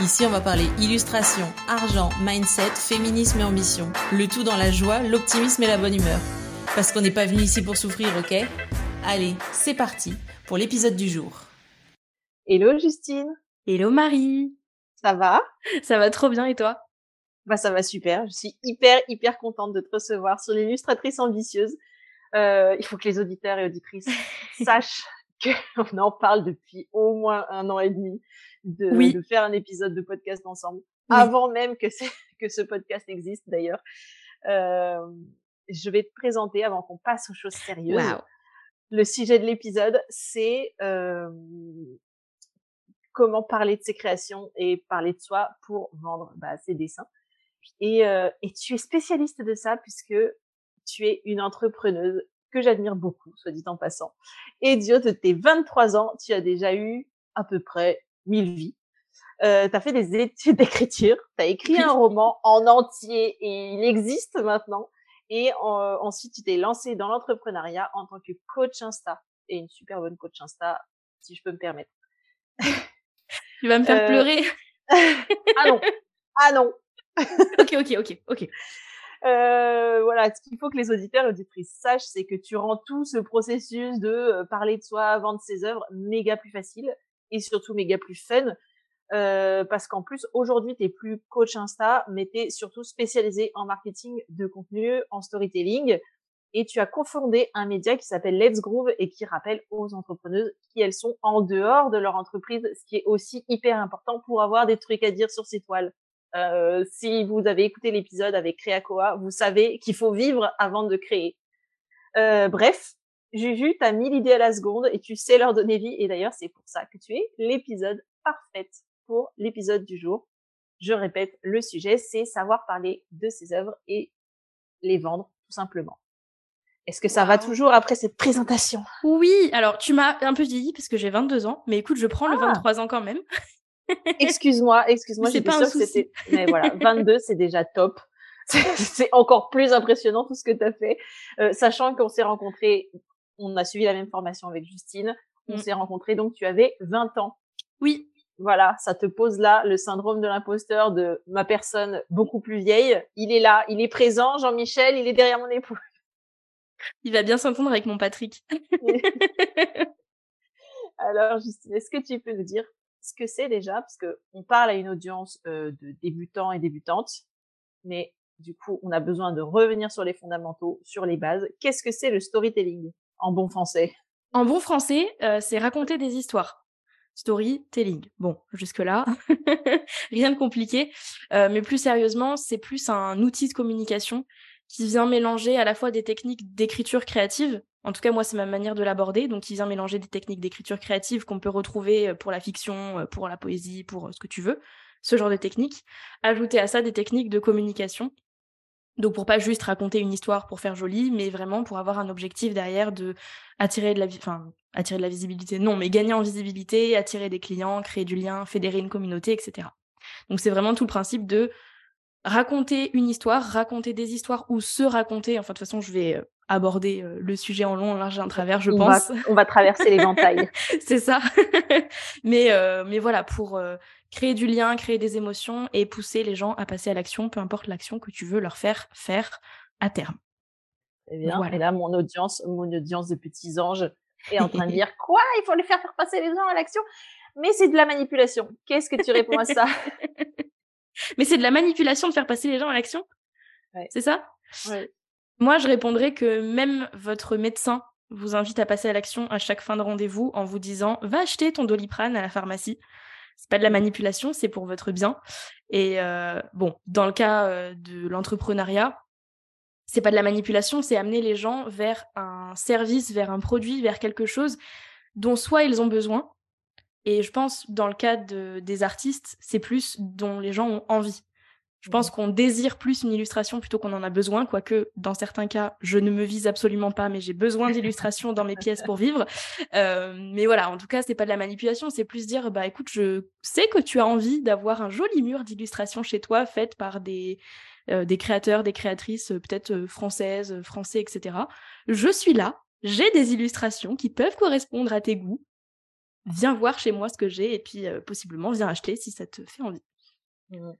Ici, on va parler illustration, argent, mindset, féminisme et ambition. Le tout dans la joie, l'optimisme et la bonne humeur. Parce qu'on n'est pas venu ici pour souffrir, ok? Allez, c'est parti pour l'épisode du jour. Hello Justine. Hello Marie. Ça va? Ça va trop bien et toi? Bah ça va super. Je suis hyper hyper contente de te recevoir sur l'illustratrice ambitieuse. Euh, il faut que les auditeurs et auditrices sachent qu'on en parle depuis au moins un an et demi de, de faire un épisode de podcast ensemble, avant même que, que ce podcast existe d'ailleurs. Euh, je vais te présenter avant qu'on passe aux choses sérieuses. Le sujet de l'épisode, c'est euh, comment parler de ses créations et parler de soi pour vendre bah, ses dessins. Et, euh, et tu es spécialiste de ça puisque tu es une entrepreneuse que j'admire beaucoup, soit dit en passant. Et Dio, de tes 23 ans, tu as déjà eu à peu près mille vies. Euh, tu as fait des études d'écriture, tu as écrit un roman en entier et il existe maintenant. Et euh, ensuite, tu t'es lancé dans l'entrepreneuriat en tant que coach Insta. Et une super bonne coach Insta, si je peux me permettre. Tu vas me faire euh... pleurer. ah non, ah non. ok, ok, ok, ok. Euh, voilà, ce qu'il faut que les auditeurs et auditrices sachent, c'est que tu rends tout ce processus de euh, parler de soi, vendre ses œuvres méga plus facile et surtout méga plus fun. Euh, parce qu'en plus, aujourd'hui, tu plus coach Insta, mais tu es surtout spécialisé en marketing de contenu, en storytelling. Et tu as confondé un média qui s'appelle Let's Groove et qui rappelle aux entrepreneuses qui elles sont en dehors de leur entreprise, ce qui est aussi hyper important pour avoir des trucs à dire sur ces toiles. Euh, si vous avez écouté l'épisode avec Créacoa, vous savez qu'il faut vivre avant de créer. Euh, bref, Juju, t'as mis l'idée à la seconde et tu sais leur donner vie. Et d'ailleurs, c'est pour ça que tu es l'épisode parfait pour l'épisode du jour. Je répète, le sujet, c'est savoir parler de ses œuvres et les vendre, tout simplement. Est-ce que ça va toujours après cette présentation? Oui, alors tu m'as un peu dit parce que j'ai 22 ans, mais écoute, je prends le 23 ah. ans quand même. excuse-moi, excuse-moi, c'est pas un souci. Mais voilà, 22, c'est déjà top. C'est encore plus impressionnant tout ce que tu as fait. Euh, sachant qu'on s'est rencontrés on a suivi la même formation avec Justine. On mm. s'est rencontrés, donc tu avais 20 ans. Oui. Voilà, ça te pose là le syndrome de l'imposteur de ma personne beaucoup plus vieille. Il est là, il est présent, Jean-Michel, il est derrière mon époux. Il va bien s'entendre avec mon Patrick. Alors, Justine, est-ce que tu peux nous dire ce que c'est déjà Parce que on parle à une audience euh, de débutants et débutantes, mais du coup, on a besoin de revenir sur les fondamentaux, sur les bases. Qu'est-ce que c'est le storytelling en bon français? En bon français, euh, c'est raconter des histoires. Storytelling. Bon, jusque-là, rien de compliqué. Euh, mais plus sérieusement, c'est plus un outil de communication qui vient mélanger à la fois des techniques d'écriture créative, en tout cas moi c'est ma manière de l'aborder, donc qui vient mélanger des techniques d'écriture créative qu'on peut retrouver euh, pour la fiction, pour la poésie, pour ce que tu veux, ce genre de techniques, ajouter à ça des techniques de communication donc pour pas juste raconter une histoire pour faire joli, mais vraiment pour avoir un objectif derrière de attirer de la, enfin attirer de la visibilité, non, mais gagner en visibilité, attirer des clients, créer du lien, fédérer une communauté, etc. Donc c'est vraiment tout le principe de raconter une histoire, raconter des histoires ou se raconter. Enfin de toute façon, je vais euh, aborder euh, le sujet en long, en large et en travers, je pense. on va traverser l'éventail. c'est ça. mais euh, mais voilà pour créer du lien, créer des émotions et pousser les gens à passer à l'action, peu importe l'action que tu veux leur faire faire à terme. Eh bien, et là, mon audience, mon audience de petits anges est en train de dire quoi? Il faut les faire faire passer les gens à l'action? Mais c'est de la manipulation. Qu'est-ce que tu réponds à ça Mais c'est de la manipulation de faire passer les gens à l'action C'est ça? Ouais. Moi, je répondrais que même votre médecin vous invite à passer à l'action à chaque fin de rendez-vous en vous disant va acheter ton doliprane à la pharmacie c'est pas de la manipulation, c'est pour votre bien. Et euh, bon, dans le cas euh, de l'entrepreneuriat, c'est pas de la manipulation, c'est amener les gens vers un service, vers un produit, vers quelque chose dont soit ils ont besoin. Et je pense, dans le cas de, des artistes, c'est plus dont les gens ont envie. Je pense qu'on désire plus une illustration plutôt qu'on en a besoin, quoique dans certains cas, je ne me vise absolument pas, mais j'ai besoin d'illustrations dans mes pièces pour vivre. Euh, mais voilà, en tout cas, c'est pas de la manipulation, c'est plus dire, bah écoute, je sais que tu as envie d'avoir un joli mur d'illustrations chez toi, faites par des, euh, des créateurs, des créatrices, euh, peut-être françaises, français, etc. Je suis là, j'ai des illustrations qui peuvent correspondre à tes goûts. Viens voir chez moi ce que j'ai et puis possiblement viens acheter si ça te fait envie. Mmh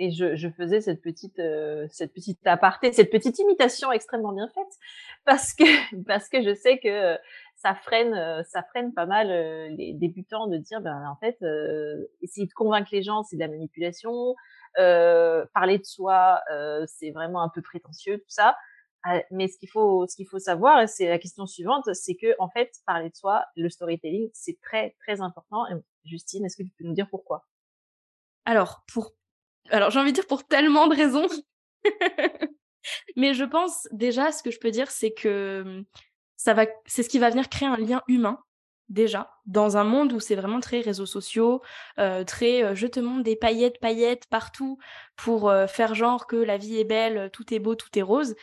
et je, faisais cette petite cette petite aparté, cette petite imitation extrêmement bien faite parce que parce que je sais que ça freine ça freine pas mal les débutants de dire ben en fait essayer de convaincre les gens c'est de la manipulation parler de soi c'est vraiment un peu prétentieux tout ça mais ce qu'il faut ce qu'il faut savoir c'est la question suivante c'est que en fait parler de soi le storytelling c'est très très important Justine est-ce que tu peux nous dire pourquoi? Alors, pour alors, j'ai envie de dire pour tellement de raisons. Mais je pense déjà, ce que je peux dire, c'est que mmh, ça va, c'est ce qui va venir créer un lien humain déjà dans un monde où c'est vraiment très réseaux sociaux, euh, très euh, je te montre des paillettes, paillettes partout pour euh, faire genre que la vie est belle, tout est beau, tout est rose.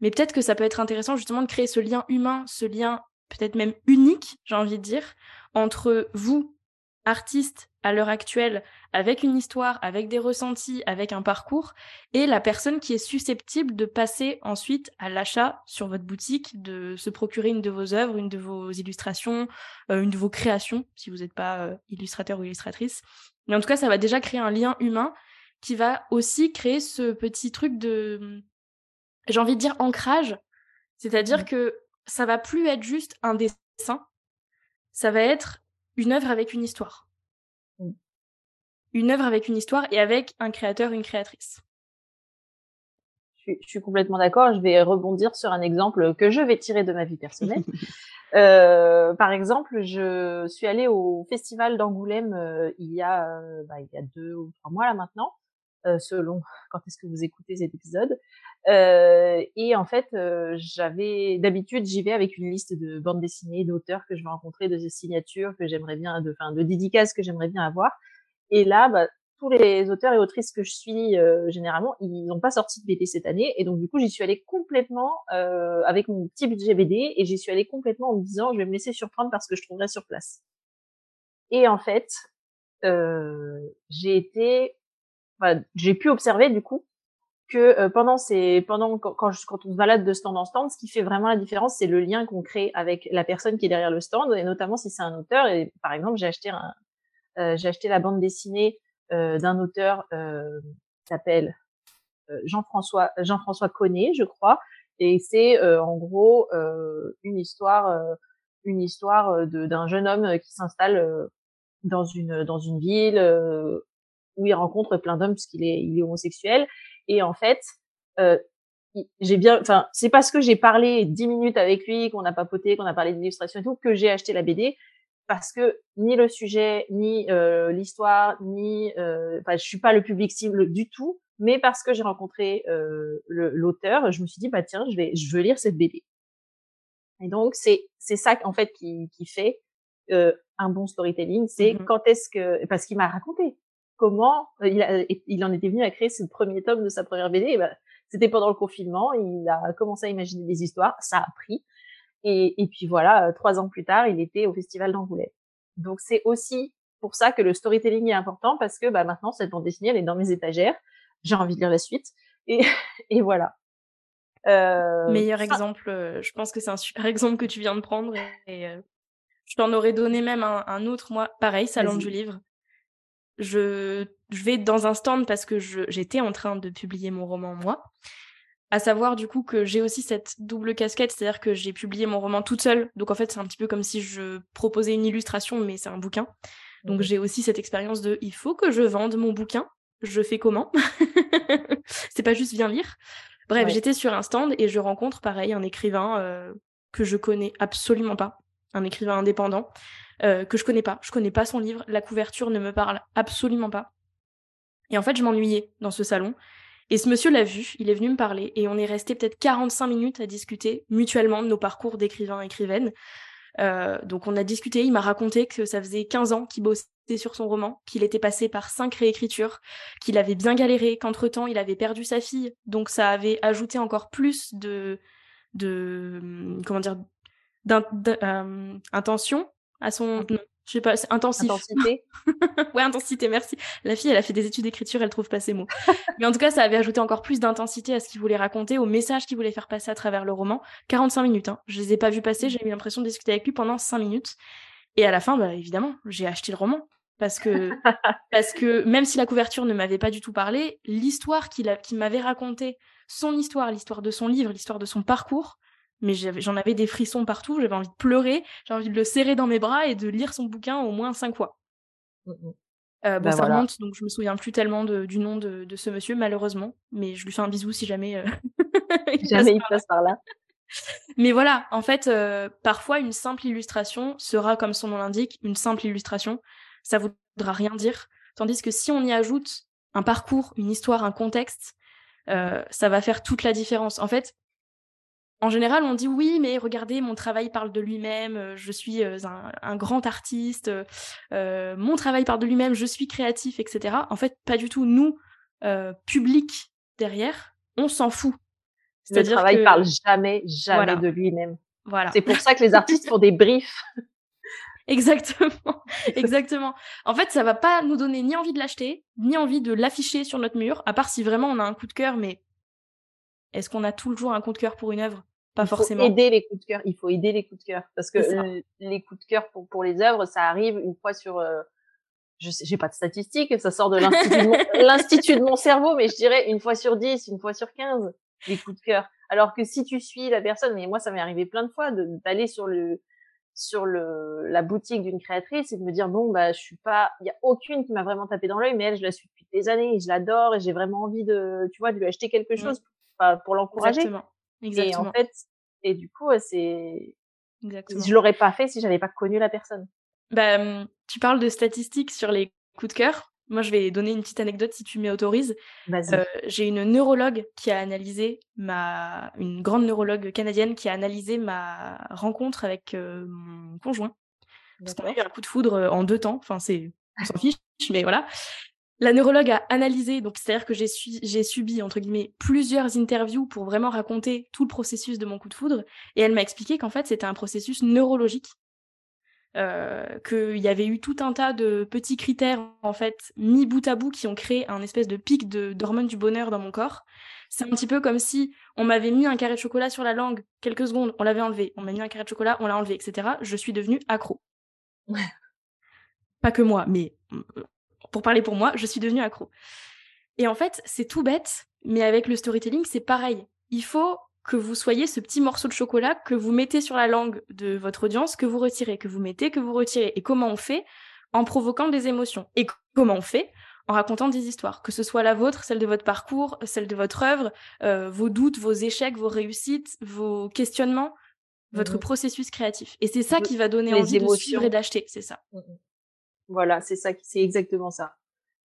Mais peut-être que ça peut être intéressant justement de créer ce lien humain, ce lien peut-être même unique, j'ai envie de dire, entre vous, artiste à l'heure actuelle avec une histoire, avec des ressentis, avec un parcours, et la personne qui est susceptible de passer ensuite à l'achat sur votre boutique, de se procurer une de vos œuvres, une de vos illustrations, euh, une de vos créations, si vous n'êtes pas euh, illustrateur ou illustratrice. Mais en tout cas, ça va déjà créer un lien humain qui va aussi créer ce petit truc de, j'ai envie de dire, ancrage. C'est-à-dire mmh. que ça va plus être juste un dessin, ça va être une œuvre avec une histoire. Mm. Une œuvre avec une histoire et avec un créateur, une créatrice. Je suis, complètement d'accord. Je vais rebondir sur un exemple que je vais tirer de ma vie personnelle. euh, par exemple, je suis allée au festival d'Angoulême euh, il y a euh, bah, il y a deux ou trois mois là maintenant. Euh, selon quand est-ce que vous écoutez cet épisode. Euh, et en fait, euh, j'avais d'habitude, j'y vais avec une liste de bandes dessinées, d'auteurs que je vais rencontrer, de signatures que j'aimerais bien, de, enfin, de dédicaces que j'aimerais bien avoir. Et là, bah, tous les auteurs et autrices que je suis généralement, ils n'ont pas sorti de BD cette année, et donc du coup, j'y suis allée complètement avec mon petit budget BD, et j'y suis allée complètement en me disant, je vais me laisser surprendre parce que je trouverai sur place. Et en fait, j'ai été j'ai pu observer du coup que euh, pendant ces pendant quand, quand, on se balade de stand en stand, ce qui fait vraiment la différence, c'est le lien qu'on crée avec la personne qui est derrière le stand, et notamment si c'est un auteur. Et par exemple, j'ai acheté un, euh, j'ai acheté la bande dessinée euh, d'un auteur euh, qui s'appelle Jean-François Jean-François Connet, je crois, et c'est en gros une histoire une histoire d'un jeune homme qui s'installe dans une dans une ville où il rencontre plein d'hommes puisqu'il est, il est homosexuel. Et en fait, euh, j'ai bien, enfin, c'est parce que j'ai parlé dix minutes avec lui, qu'on a papoté, qu'on a parlé d'illustration et tout, que j'ai acheté la BD. Parce que ni le sujet, ni euh, l'histoire, ni, euh, enfin, je suis pas le public cible du tout, mais parce que j'ai rencontré euh, l'auteur, je me suis dit bah tiens, je vais, je veux lire cette BD. Et donc c'est c'est ça en fait qui qui fait euh, un bon storytelling, c'est mmh quand est-ce que parce qu'il m'a raconté comment euh, il, a, il en était venu à créer ce premier tome de sa première BD. Ben, c'était pendant le confinement, il a commencé à imaginer des histoires, ça a pris. Et, et puis voilà, euh, trois ans plus tard, il était au Festival d'Angoulême. Donc c'est aussi pour ça que le storytelling est important parce que bah, maintenant cette bande dessinée elle est dans mes étagères, j'ai envie de lire la suite et, et voilà. Euh, Meilleur exemple, je pense que c'est un super exemple que tu viens de prendre et, je t'en aurais donné même un, un autre moi, pareil, salon du livre je, je vais dans un stand parce que j'étais en train de publier mon roman moi. À savoir du coup que j'ai aussi cette double casquette, c'est-à-dire que j'ai publié mon roman toute seule. Donc en fait, c'est un petit peu comme si je proposais une illustration, mais c'est un bouquin. Donc j'ai aussi cette expérience de il faut que je vende mon bouquin. Je fais comment? C'est pas juste viens lire. Bref, j'étais sur un stand et je rencontre pareil un écrivain euh, que je connais absolument pas, un écrivain indépendant euh, que je connais pas. Je connais pas son livre, la couverture ne me parle absolument pas. Et en fait, je m'ennuyais dans ce salon. Et ce monsieur l'a vu, il est venu me parler, et on est resté peut-être 45 minutes à discuter mutuellement de nos parcours d'écrivains écrivaines. Euh, donc on a discuté, il m'a raconté que ça faisait 15 ans qu'il bossait sur son roman, qu'il était passé par cinq réécritures, qu'il avait bien galéré, qu'entre-temps il avait perdu sa fille, donc ça avait ajouté encore plus de, de comment dire, d'intention à son, je sais pas, c'est intensif. Intensité. ouais, intensité, merci. La fille, elle a fait des études d'écriture, elle trouve pas ses mots. Mais en tout cas, ça avait ajouté encore plus d'intensité à ce qu'il voulait raconter, au message qu'il voulait faire passer à travers le roman. 45 minutes, hein. Je les ai pas vus passer, j'ai eu l'impression de discuter avec lui pendant 5 minutes. Et à la fin, bah, évidemment, j'ai acheté le roman. Parce que, parce que même si la couverture ne m'avait pas du tout parlé, l'histoire qu'il m'avait racontée, son histoire, l'histoire de son livre, l'histoire de son parcours, mais j'en avais des frissons partout, j'avais envie de pleurer, j'avais envie de le serrer dans mes bras et de lire son bouquin au moins cinq fois. Mmh euh, bon, bah, ça remonte, donc je me souviens plus tellement du nom de, ce monsieur, malheureusement, mais je lui fais un bisou si jamais, euh, il, jamais passe il passe par là. Mais voilà, en fait, euh, parfois une simple illustration sera, comme son nom l'indique, une simple illustration. Ça voudra rien dire. Tandis que si on y ajoute un parcours, une histoire, un contexte, ça va faire toute la différence. En fait, en général, on dit oui, mais regardez, mon travail parle de lui-même, euh, je suis euh, un, grand artiste, euh, mon travail parle de lui-même, je suis créatif, etc. En fait, pas du tout. Nous, public derrière, on s'en fout. Le travail que... parle jamais, jamais de lui-même. Voilà. C'est pour ça que les artistes font des briefs. Exactement, exactement. En fait, ça va pas nous donner ni envie de l'acheter, ni envie de l'afficher sur notre mur, à part si vraiment on a un coup de cœur, mais est-ce qu'on a toujours un coup de cœur pour une œuvre? Pas forcément. Faut aider les coups de cœur. Il faut aider les coups de cœur parce que les coups de cœur pour pour les œuvres, ça arrive une fois sur. Euh, je j'ai pas de statistiques, ça sort de l'institut de, mon cerveau, mais je dirais une fois sur dix, une fois sur quinze, les coups de cœur. Alors que si tu suis la personne, mais moi ça m'est arrivé plein de fois d'aller sur le sur le la boutique d'une créatrice et de me dire bon bah je suis pas il y a aucune qui m'a vraiment tapé dans l'œil mais elle je la suis depuis des années et je l'adore et j'ai vraiment envie de tu vois de lui acheter quelque mmh. Pour l'encourager Exactement. Et en fait, et du coup, c'est. Je l'aurais pas fait si j'avais pas connu la personne. Bah, tu parles de statistiques sur les coups de cœur. Moi, je vais donner une petite anecdote si tu m'y autorises. Euh, j'ai une neurologue qui a analysé ma, une grande neurologue canadienne qui a analysé ma rencontre avec euh, mon conjoint. Parce qu'on a eu un coup de foudre en deux temps. Enfin, c'est, on s'en fiche, mais voilà. La neurologue a analysé, donc c'est-à-dire que j'ai, subi, entre guillemets, plusieurs interviews pour vraiment raconter tout le processus de mon coup de foudre, et elle m'a expliqué qu'en fait c'était un processus neurologique, euh, qu'il y avait eu tout un tas de petits critères, en fait, mis bout à bout, qui ont créé un espèce de pic de, d'hormones du bonheur dans mon corps. C'est un petit peu comme si on m'avait mis un carré de chocolat sur la langue, quelques secondes, on l'avait enlevé, on m'a mis un carré de chocolat, on l'a enlevé, etc. Je suis devenue accro. Pas que moi, mais pour parler pour moi, je suis devenue accro. Et en fait, c'est tout bête, mais avec le storytelling, c'est pareil. Il faut que vous soyez ce petit morceau de chocolat que vous mettez sur la langue de votre audience, que vous retirez, que vous mettez, que vous retirez. Et comment on fait? En provoquant des émotions. Et comment on fait? En racontant des histoires, que ce soit la vôtre, celle de votre parcours, celle de votre œuvre, euh, vos doutes, vos échecs, vos réussites, vos questionnements, votre mmh processus créatif. Et c'est ça qui va donner envie de suivre et d'acheter, c'est ça. Mmh voilà, c'est ça, c'est exactement ça.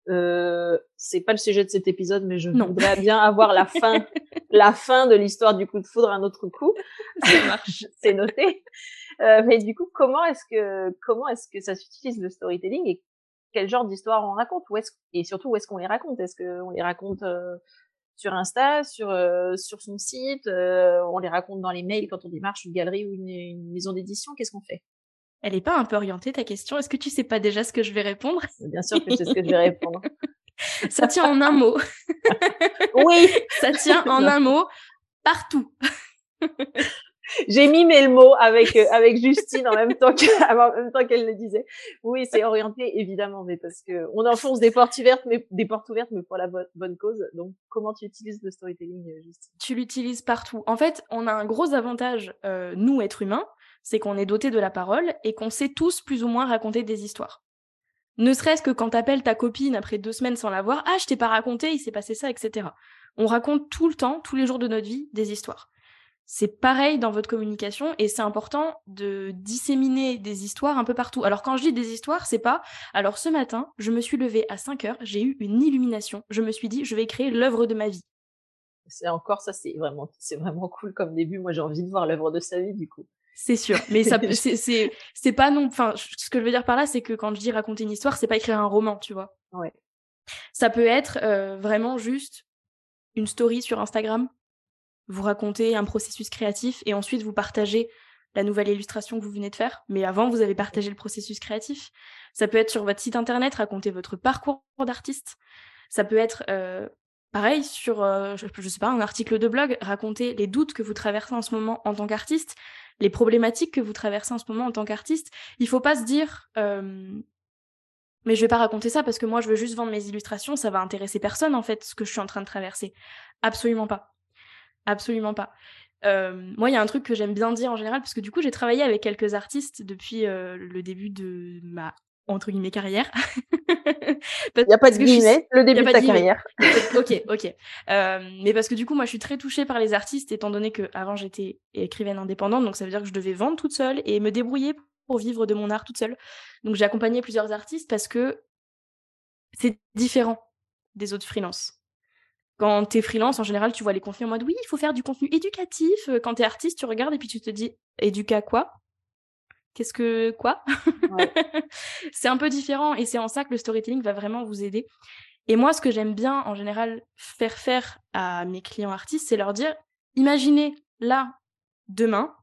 Euh, c'est pas le sujet de cet épisode, mais je voudrais bien avoir la fin, la fin de l'histoire du coup de foudre un autre coup. Ça marche, c'est noté. Euh, mais du coup, comment est-ce que comment est-ce que ça s'utilise le storytelling et quel genre d'histoire on raconte? Où est-ce et surtout où est-ce qu'on les raconte? Est-ce qu'on les raconte euh, sur Insta, sur euh, sur son site euh, On les raconte dans les mails quand on démarche une galerie ou une, une maison d'édition? Qu'est-ce qu'on fait? Elle est pas un peu orientée ta question? Est-ce que tu sais pas déjà ce que je vais répondre? Bien sûr que je sais ce que je vais répondre. Ça tient en un mot. oui. Ça tient en un mot partout. J'ai mimé le mot avec euh, avec Justine en même temps même temps qu'elle le disait. Oui, c'est orienté évidemment, mais parce que on enfonce des portes ouvertes, mais des portes ouvertes, mais pour la bonne cause. Donc, comment tu utilises le storytelling, euh, Justine? Tu l'utilises partout. En fait, on a un gros avantage, euh, nous êtres humains, c'est qu'on est doté de la parole et qu'on sait tous plus ou moins raconter des histoires. Ne serait-ce que quand t'appelles ta copine après deux semaines sans la voir, ah je t'ai pas raconté, il s'est passé ça, etc. On raconte tout le temps, tous les jours de notre vie, des histoires. C'est pareil dans votre communication et c'est important de disséminer des histoires un peu partout. Alors quand je dis des histoires, c'est pas alors ce matin, je me suis levée à 5 heures, j'ai eu une illumination, je me suis dit je vais créer l'œuvre de ma vie. C'est encore ça, c'est vraiment c'est vraiment cool comme début. Moi j'ai envie de voir l'œuvre de sa vie du coup. C'est sûr, mais ça, c'est, c'est, pas non. Enfin, ce que je veux dire par là, c'est que quand je dis raconter une histoire, c'est pas écrire un roman, tu vois. Ouais. Ça peut être euh, vraiment juste une story sur Instagram. Vous racontez un processus créatif et ensuite vous partagez la nouvelle illustration que vous venez de faire. Mais avant, vous avez partagé le processus créatif. Ça peut être sur votre site internet, raconter votre parcours d'artiste. Ça peut être euh, pareil sur, euh, je, je, sais pas, un article de blog, raconter les doutes que vous traversez en ce moment en tant qu'artiste les problématiques que vous traversez en ce moment en tant qu'artiste. Il faut pas se dire euh, mais je vais pas raconter ça parce que moi je veux juste vendre mes illustrations, ça va intéresser personne en fait ce que je suis en train de traverser. Absolument pas. Absolument pas. Euh, moi, il y a un truc que j'aime bien dire en général, parce que du coup, j'ai travaillé avec quelques artistes depuis euh, le début de ma entre guillemets carrière. Il n'y a pas de guillemets, le début de ta carrière. ok, ok. Euh, mais parce que du coup, moi, je suis très touchée par les artistes, étant donné que avant j'étais écrivaine indépendante, donc ça veut dire que je devais vendre toute seule et me débrouiller pour vivre de mon art toute seule. Donc j'ai accompagné plusieurs artistes parce que c'est différent des autres freelances. Quand t'es freelance, en général, tu vois les contenus en mode oui, il faut faire du contenu éducatif. Quand t'es artiste, tu regardes et puis tu te dis éduca quoi? Qu'est-ce que quoi? C'est un peu différent et c'est en ça que le storytelling va vraiment vous aider. Et moi, ce que j'aime bien en général faire faire à mes clients artistes, c'est leur dire imaginez là, demain,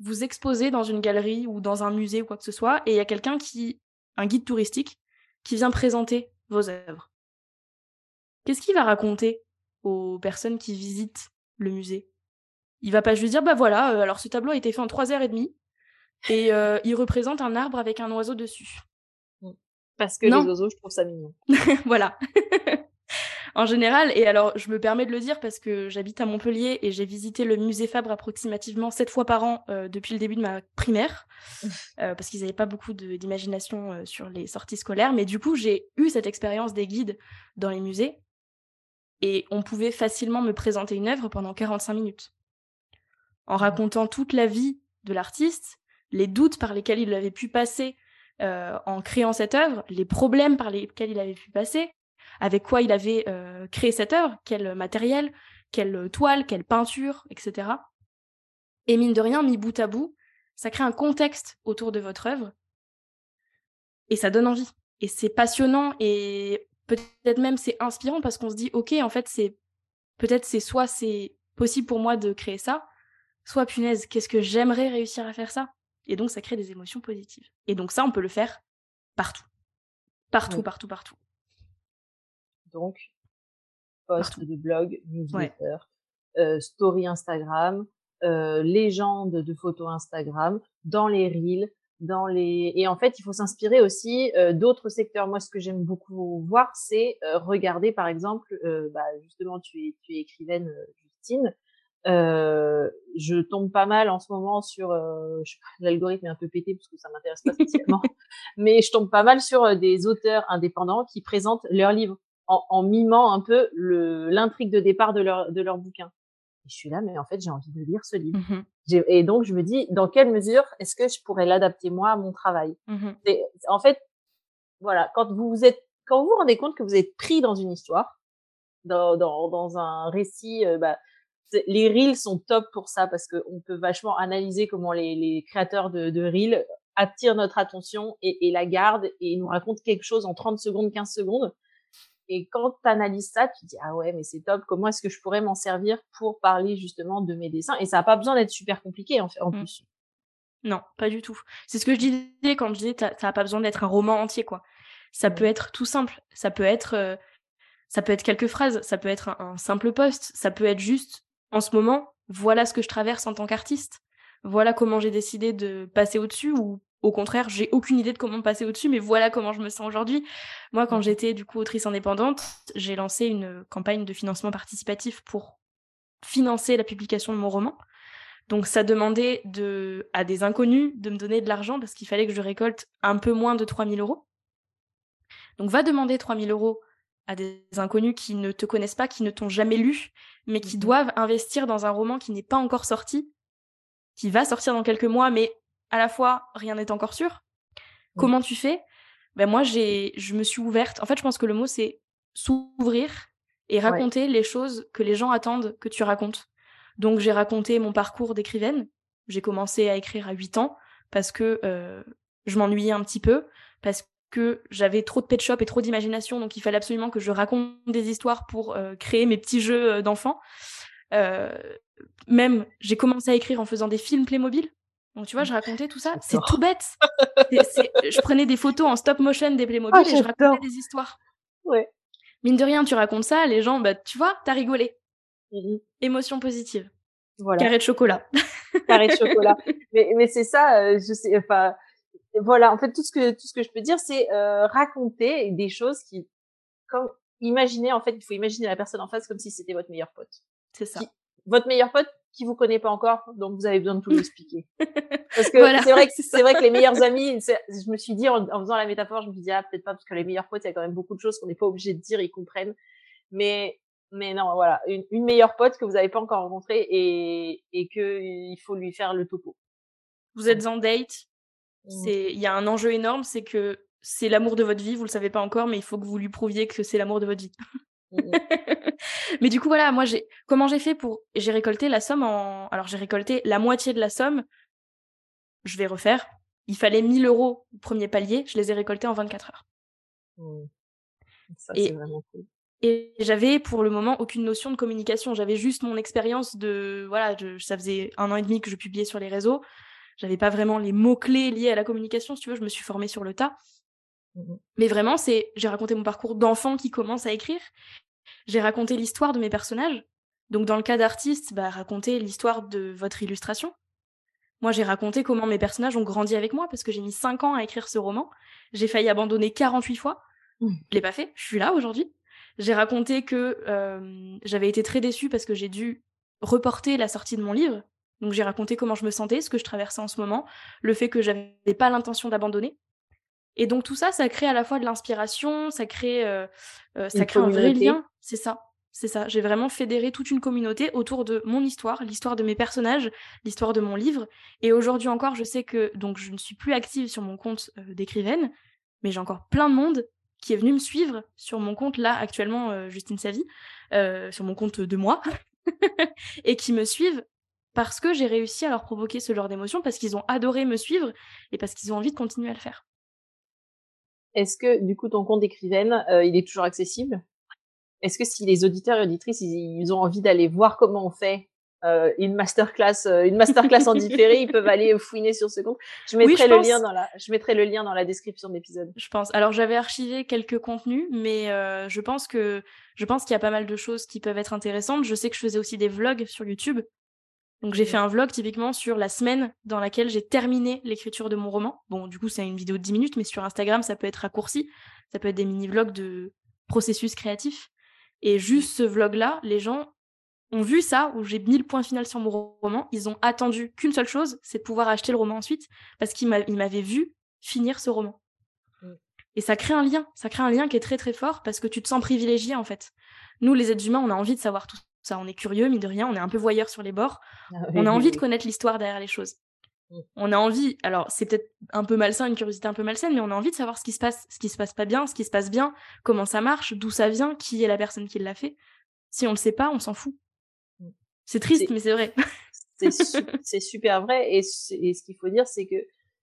vous exposez dans une galerie ou dans un musée ou quoi que ce soit, et il y a quelqu'un qui, un guide touristique, qui vient présenter vos œuvres. Qu'est-ce qu'il va raconter aux personnes qui visitent le musée? Il va pas juste dire bah voilà, euh, alors ce tableau a été fait en 3h30, et euh, il représente un arbre avec un oiseau dessus. Mmh. Parce que les oiseaux, je trouve ça mignon. voilà. en général, et alors je me permets de le dire parce que j'habite à Montpellier et j'ai visité le musée Fabre approximativement sept fois par an euh, depuis le début de ma primaire, euh, parce qu'ils n'avaient pas beaucoup d'imagination sur les sorties scolaires, mais du coup j'ai eu cette expérience des guides dans les musées et on pouvait facilement me présenter une œuvre pendant 45 minutes en mmh. racontant toute la vie de l'artiste, les doutes par lesquels il avait pu passer euh, en créant cette œuvre, les problèmes par lesquels il avait pu passer, avec quoi il avait euh, créé cette œuvre, quel matériel, quelle toile, quelle peinture, etc. Et mine de rien, mis bout à bout, ça crée un contexte autour de votre œuvre et ça donne envie. Et c'est passionnant et peut-être même c'est inspirant parce qu'on se dit ok en fait c'est peut-être c'est soit c'est possible pour moi de créer ça, soit punaise qu'est-ce que j'aimerais réussir à faire ça? Et donc, ça crée des émotions positives. Et donc, ça, on peut le faire partout. Partout, partout, partout. Donc, post de blog, newsletter, euh, story Instagram, euh, légende de photos Instagram, dans les reels, dans les et en fait il faut s'inspirer aussi euh, d'autres secteurs moi ce que j'aime beaucoup voir c'est euh, regarder par exemple euh, bah, justement tu es tu es écrivaine Justine euh, je tombe pas mal en ce moment sur euh, l'algorithme est un peu pété parce que ça m'intéresse pas spécialement, mais je tombe pas mal sur euh, des auteurs indépendants qui présentent leurs livres en, en mimant un peu l'intrigue de départ de leur de leur bouquin. Et je suis là, mais en fait j'ai envie de lire ce livre. Mmh et donc je me dis dans quelle mesure est-ce que je pourrais l'adapter moi à mon travail? Mmh en fait, voilà, quand vous vous êtes quand vous vous rendez compte que vous êtes pris dans une histoire, dans dans, dans un récit, euh, bah, les reels sont top pour ça parce qu'on peut vachement analyser comment les, les créateurs de, de reels attirent notre attention et, et, la gardent et nous racontent quelque chose en 30 secondes, 15 secondes. Et quand tu analyses ça, tu te dis ah ouais mais c'est top. Comment est-ce que je pourrais m'en servir pour parler justement de mes dessins? Et ça n'a pas besoin d'être super compliqué en, fait, en mmh. plus. Non, pas du tout. C'est ce que je disais quand je disais ça n'a pas besoin d'être un roman entier quoi. Ça peut être tout simple. Ça peut être euh, ça peut être quelques phrases. Ça peut être un simple post. Ça peut être juste en ce moment, voilà ce que je traverse en tant qu'artiste. Voilà comment j'ai décidé de passer au-dessus ou au contraire, j'ai aucune idée de comment passer au-dessus, mais voilà comment je me sens aujourd'hui. Moi, quand j'étais du coup autrice indépendante, j'ai lancé une campagne de financement participatif pour financer la publication de mon roman. Donc ça demandait de, à des inconnus de me donner de l'argent parce qu'il fallait que je récolte un peu moins de 3000 euros. Donc va demander 3000 euros à des inconnus qui ne te connaissent pas, qui ne t'ont jamais lu, mais qui mmh doivent investir dans un roman qui n'est pas encore sorti, qui va sortir dans quelques mois, mais à la fois rien n'est encore sûr. Comment tu fais? Ben moi j'ai, je me suis ouverte. En fait, je pense que le mot c'est s'ouvrir et raconter les choses que les gens attendent que tu racontes. Donc j'ai raconté mon parcours d'écrivaine, J'ai commencé à écrire à 8 ans parce que je m'ennuyais un petit peu, parce que j'avais trop de pet shop et trop d'imagination, donc il fallait absolument que je raconte des histoires pour créer mes petits jeux d'enfants. même, j'ai commencé à écrire en faisant des films Playmobil. Donc tu vois, je racontais tout ça. C'est tout bête. je prenais des photos en stop motion des Playmobil ah, et je racontais des histoires. Ouais. Mine de rien, tu racontes ça, les gens, bah, tu vois, t'as rigolé. Mmh Émotion positive. Voilà. Carré de chocolat. Carré de chocolat. Mais, mais c'est ça, euh, je sais, enfin, voilà, en fait, tout ce que, tout ce que je peux dire, c'est euh, raconter des choses qui, comme, imaginer, en fait, il faut imaginer la personne en face comme si c'était votre meilleur pote. C'est ça. votre meilleur pote qui vous connaît pas encore, donc vous avez besoin de tout lui expliquer. Parce que c'est vrai que c'est vrai que les meilleurs amis, je me suis dit en, faisant la métaphore, je me suis dit ah peut-être pas parce que les meilleurs potes, il y a quand même beaucoup de choses qu'on n'est pas obligé de dire, ils comprennent. Mais mais non, voilà, une, une meilleure pote que vous n'avez pas encore rencontrée et et que il faut lui faire le topo. Vous êtes en date, il y a un enjeu énorme, c'est que c'est l'amour de votre vie, vous le savez pas encore, mais il faut que vous lui prouviez que c'est l'amour de votre vie. Mmh mais du coup, voilà, moi, j'ai comment j'ai fait pour. J'ai récolté la somme en. Alors, j'ai récolté la moitié de la somme. Je vais refaire. Il fallait 1000 euros au premier palier. Je les ai récoltés en 24 heures. Mmh. Ça, c'est vraiment cool. Et j'avais pour le moment aucune notion de communication. J'avais juste mon expérience de. Voilà, ça faisait un an et demi que je publiais sur les réseaux. J'avais pas vraiment les mots-clés liés à la communication, si tu veux. Je me suis formée sur le tas. Mmh mais vraiment, c'est j'ai raconté mon parcours d'enfant qui commence à écrire j'ai raconté l'histoire de mes personnages. Donc dans le cas d'artiste, bah, raconter l'histoire de votre illustration. Moi, j'ai raconté comment mes personnages ont grandi avec moi parce que j'ai mis 5 ans à écrire ce roman. J'ai failli abandonner 48 fois. Mmh. Je l'ai pas fait. Je suis là aujourd'hui. J'ai raconté que euh, j'avais été très déçue parce que j'ai dû reporter la sortie de mon livre. Donc j'ai raconté comment je me sentais, ce que je traversais en ce moment, le fait que j'avais pas l'intention d'abandonner. Et donc tout ça, ça crée à la fois de l'inspiration, ça crée, euh, euh, ça crée un vrai lien. C'est ça, c'est ça. J'ai vraiment fédéré toute une communauté autour de mon histoire, l'histoire de mes personnages, l'histoire de mon livre. Et aujourd'hui encore, je sais que donc je ne suis plus active sur mon compte euh, d'écrivaine, mais j'ai encore plein de monde qui est venu me suivre sur mon compte là actuellement, Justine Savy, sur mon compte de moi, et qui me suivent parce que j'ai réussi à leur provoquer ce genre d'émotion, parce qu'ils ont adoré me suivre et parce qu'ils ont envie de continuer à le faire. Est-ce que du coup ton compte d'écrivaine, euh, il est toujours accessible? Est-ce que si les auditeurs et auditrices ils, ont envie d'aller voir comment on fait euh, une masterclass, euh, une masterclass en différé, ils peuvent aller fouiner sur ce compte? Je mettrai le lien dans la, je mettrai le lien dans la description de l'épisode. Je pense. Alors j'avais archivé quelques contenus, mais je pense que je pense qu'il y a pas mal de choses qui peuvent être intéressantes. Je sais que je faisais aussi des vlogs sur YouTube donc j'ai fait un vlog typiquement sur la semaine dans laquelle j'ai terminé l'écriture de mon roman. Bon, du coup, c'est une vidéo de 10 minutes, mais sur Instagram, ça peut être raccourci. Ça peut être des mini-vlogs de processus créatif. Et juste ce vlog-là, les gens ont vu ça, où j'ai mis le point final sur mon roman. Ils ont attendu qu'une seule chose, c'est de pouvoir acheter le roman ensuite, parce qu'ils m'avaient vu finir ce roman. Et ça crée un lien, ça crée un lien qui est très très fort, parce que tu te sens privilégié en fait. Nous, les êtres humains, on a envie de savoir tout ça, on est curieux, mine de rien, on est un peu voyeur sur les bords. Ah on a envie de connaître l'histoire derrière les choses. Mm. On a envie, alors c'est peut-être un peu malsain, une curiosité un peu malsaine, mais on a envie de savoir ce qui se passe, ce qui se passe pas bien, ce qui se passe bien, comment ça marche, d'où ça vient, qui est la personne qui l'a fait. Si on le sait pas, on s'en fout. Mm. C'est triste, mais c'est vrai. c'est super vrai. Et, ce qu'il faut dire, c'est que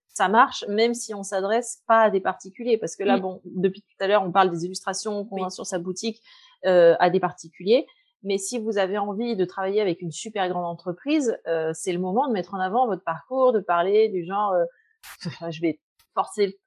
ça marche même si on s'adresse pas à des particuliers. Parce que là, bon, depuis tout à l'heure, on parle des illustrations qu'on vend sur sa boutique euh, à des particuliers. Mais si vous avez envie de travailler avec une super grande entreprise, euh, c'est le moment de mettre en avant votre parcours, de parler du genre, euh, je vais forcer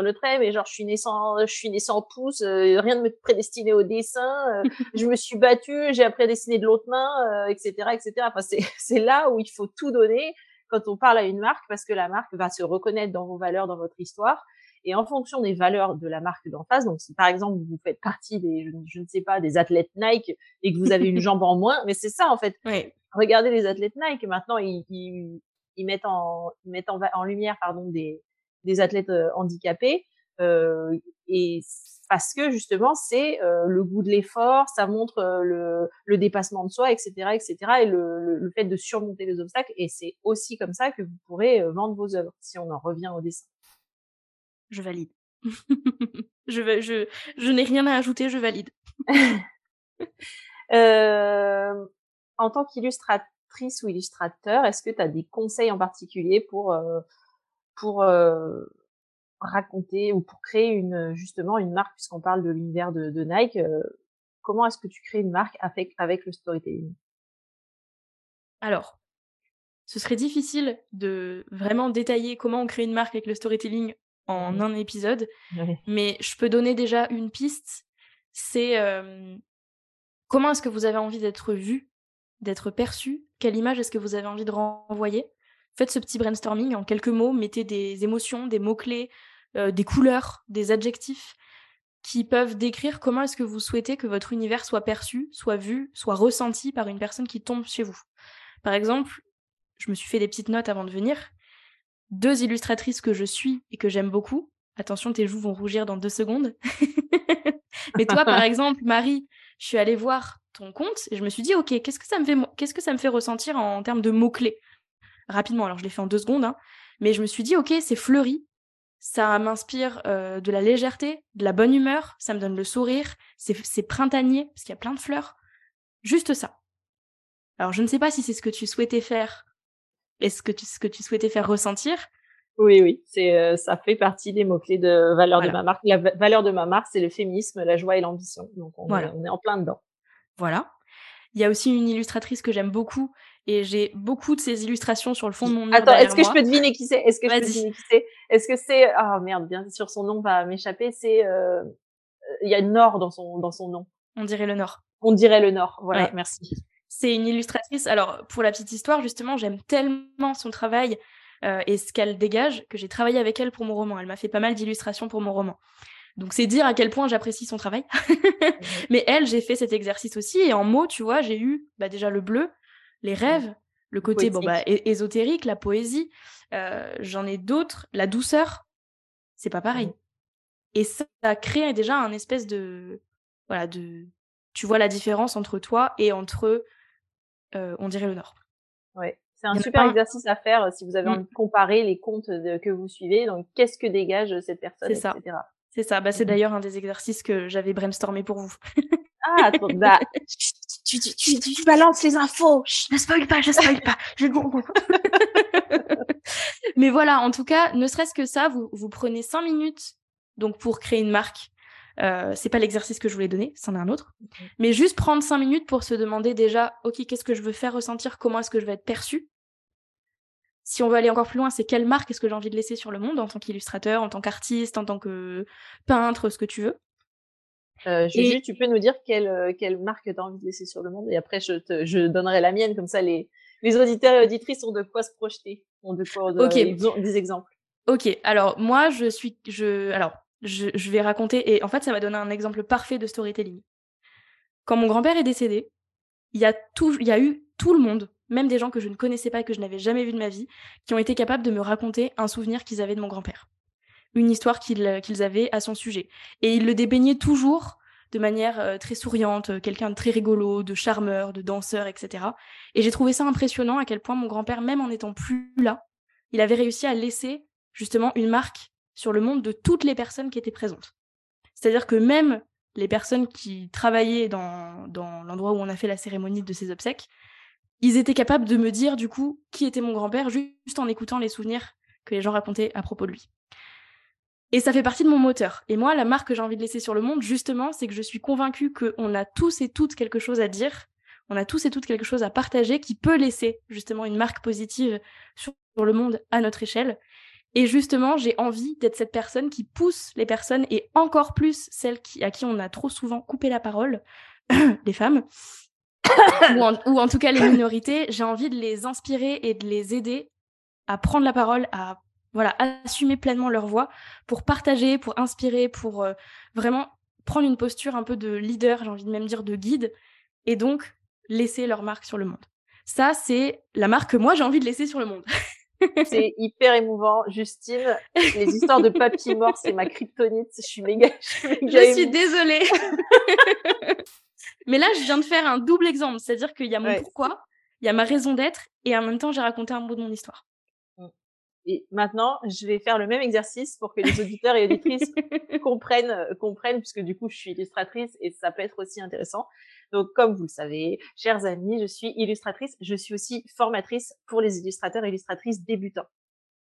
le trait, mais genre je suis né sans, je suis né sans pouce, euh, rien ne me prédestinait au dessin, je me suis battue, j'ai appris à dessiner de l'autre main, etc., etc. Enfin c'est là où il faut tout donner quand on parle à une marque parce que la marque va se reconnaître dans vos valeurs, dans votre histoire et en fonction des valeurs de la marque d'en face, donc si par exemple vous faites partie des, je, ne sais pas, des athlètes Nike et que vous avez une jambe en moins, mais c'est ça en fait. Regardez les athlètes Nike, maintenant ils, ils, ils mettent en, ils mettent en, en, lumière pardon des, des athlètes euh, handicapés euh, et parce que justement c'est euh, le goût de l'effort, ça montre euh, le, le, dépassement de soi, etc., etc., et le, le, fait de surmonter les obstacles. Et c'est aussi comme ça que vous pourrez vendre vos œuvres si on en revient au dessin je valide. je, je, je n'ai rien à ajouter, je valide. euh, en tant qu'illustratrice, illustratrice ou illustrateur, est-ce que tu as des conseils en particulier pour euh, pour euh, raconter ou pour créer une justement une marque puisqu'on parle de l'univers de, de, Nike Comment est-ce que tu crées une marque avec avec le storytelling? Alors, ce serait difficile de vraiment détailler comment on crée une marque avec le storytelling en un épisode, mais je peux donner déjà une piste. C'est comment est-ce que vous avez envie d'être vu, d'être perçu? Quelle image est-ce que vous avez envie de renvoyer? Faites ce petit brainstorming en quelques mots, mettez des émotions, des mots-clés, euh, des couleurs, des adjectifs qui peuvent décrire comment est-ce que vous souhaitez que votre univers soit perçu, soit vu, soit ressenti par une personne qui tombe chez vous. Par exemple, je me suis fait des petites notes avant de venir. Deux illustratrices que je suis et que j'aime beaucoup. Attention, tes joues vont rougir dans deux secondes. Mais toi, par exemple, Marie, je suis allée voir ton compte et je me suis dit, ok, qu'est-ce que ça me fait, qu'est-ce que ça me fait ressentir en, termes de mots clés rapidement. Alors je l'ai fait en deux secondes, hein, mais je me suis dit, ok, c'est fleuri, ça m'inspire euh, de la légèreté, de la bonne humeur, ça me donne le sourire, c'est printanier parce qu'il y a plein de fleurs, juste ça. Alors je ne sais pas si c'est ce que tu souhaitais faire, est-ce que tu, ce que tu souhaitais faire ressentir. Oui, oui, c'est euh, ça fait partie des mots clés de valeur de ma marque. La valeur de ma marque, c'est le féminisme, la joie et l'ambition. Donc on, on est en plein dedans. Voilà. Il y a aussi une illustratrice que j'aime beaucoup et j'ai beaucoup de ses illustrations sur le fond de mon mur. Attends, est-ce que je peux deviner qui c'est? Est-ce que je peux deviner qui c'est? Est-ce que c'est ah oh, merde, bien sûr son nom va m'échapper. C'est euh... il y a Nord dans son dans son nom. On dirait le Nord. On dirait le Nord. Voilà, merci. C'est une illustratrice. Alors pour la petite histoire, justement, j'aime tellement son travail euh, et ce qu'elle dégage que j'ai travaillé avec elle pour mon roman. Elle m'a fait pas mal d'illustrations pour mon roman. Donc c'est dire à quel point j'apprécie son travail. Mais elle, j'ai fait cet exercice aussi et en mots, tu vois, j'ai eu bah, déjà le bleu, les rêves, le côté bon, bah, ésotérique, la poésie. Euh, j'en ai d'autres. La douceur, c'est pas pareil. Et ça, crée déjà un espèce de. Voilà, de. Tu vois la différence entre toi et entre, euh, on dirait le Nord. Ouais, c'est un super exercice à faire euh, si vous avez mmh. envie de comparer les comptes que vous suivez. Donc, qu'est-ce que dégage cette personne, etc. C'est ça. Bah, c'est mmh d'ailleurs un des exercices que j'avais brainstormé pour vous. ah, bah, tu, tu, tu, tu, balances les infos. je ne spoil pas, je spoil pas. Je Mais voilà, en tout cas, ne serait-ce que ça, vous, vous prenez cinq minutes donc pour créer une marque. Euh, c'est pas l'exercice que je voulais donner, c'en est un autre. Mais juste prendre cinq minutes pour se demander déjà, ok, qu'est-ce que je veux faire ressentir, comment est-ce que je vais être perçu. Si on veut aller encore plus loin, c'est quelle marque est-ce que j'ai envie de laisser sur le monde en tant qu'illustrateur, en tant qu'artiste, en tant que peintre, ce que tu veux? Euh, Juju, tu peux nous dire quelle, euh, quelle marque tu as envie de laisser sur le monde? Et après je, te, je donnerai la mienne, comme ça les, les auditeurs et auditrices ont de quoi se projeter, ont de quoi des exemples. Ok, alors moi je suis, je, alors je, vais raconter et en fait ça va donner un exemple parfait de storytelling. Quand mon grand-père est décédé, il y a eu tout le monde, même des gens que je ne connaissais pas que je n'avais jamais vu de ma vie, qui ont été capables de me raconter un souvenir qu'ils avaient de mon grand-père une histoire qu'ils qu'ils avaient à son sujet. Et il le dépeignaient toujours de manière euh, très souriante, euh, quelqu'un de très rigolo, de charmeur, de danseur, etc. Et j'ai trouvé ça impressionnant à quel point mon grand-père, même en n'étant plus là, il avait réussi à laisser justement une marque sur le monde de toutes les personnes qui étaient présentes. C'est-à-dire que même les personnes qui travaillaient dans, dans l'endroit où on a fait la cérémonie de ses obsèques, ils étaient capables de me dire du coup qui était mon grand-père juste en écoutant les souvenirs que les gens racontaient à propos de lui. Et ça fait partie de mon moteur. Et moi, la marque que j'ai envie de laisser sur le monde, justement, c'est que je suis convaincue qu'on a tous et toutes quelque chose à dire, on a tous et toutes quelque chose à partager qui peut laisser justement une marque positive sur le monde à notre échelle. Et justement, j'ai envie d'être cette personne qui pousse les personnes et encore plus celles qui, à qui on a trop souvent coupé la parole, les femmes, ou, en, ou en tout cas les minorités. J'ai envie de les inspirer et de les aider à prendre la parole, à voilà, assumer pleinement leur voix pour partager, pour inspirer, pour euh, vraiment prendre une posture un peu de leader, j'ai envie de même dire de guide, et donc laisser leur marque sur le monde. Ça, c'est la marque que moi j'ai envie de laisser sur le monde. c'est hyper émouvant, Justine. Les histoires de papy mort, c'est ma kryptonite. Je suis méga. Je suis, désolée. Mais là, je viens de faire un double exemple, c'est-à-dire qu'il y a mon pourquoi, il y a ma raison d'être, et en même temps, j'ai raconté un bout de mon histoire. Et maintenant, je vais faire le même exercice pour que les auditeurs et auditrices comprennent, euh, comprennent, puisque du coup, je suis illustratrice et ça peut être aussi intéressant. Donc, comme vous le savez, chers amis, je suis illustratrice. Je suis aussi formatrice pour les illustrateurs et illustratrices débutants.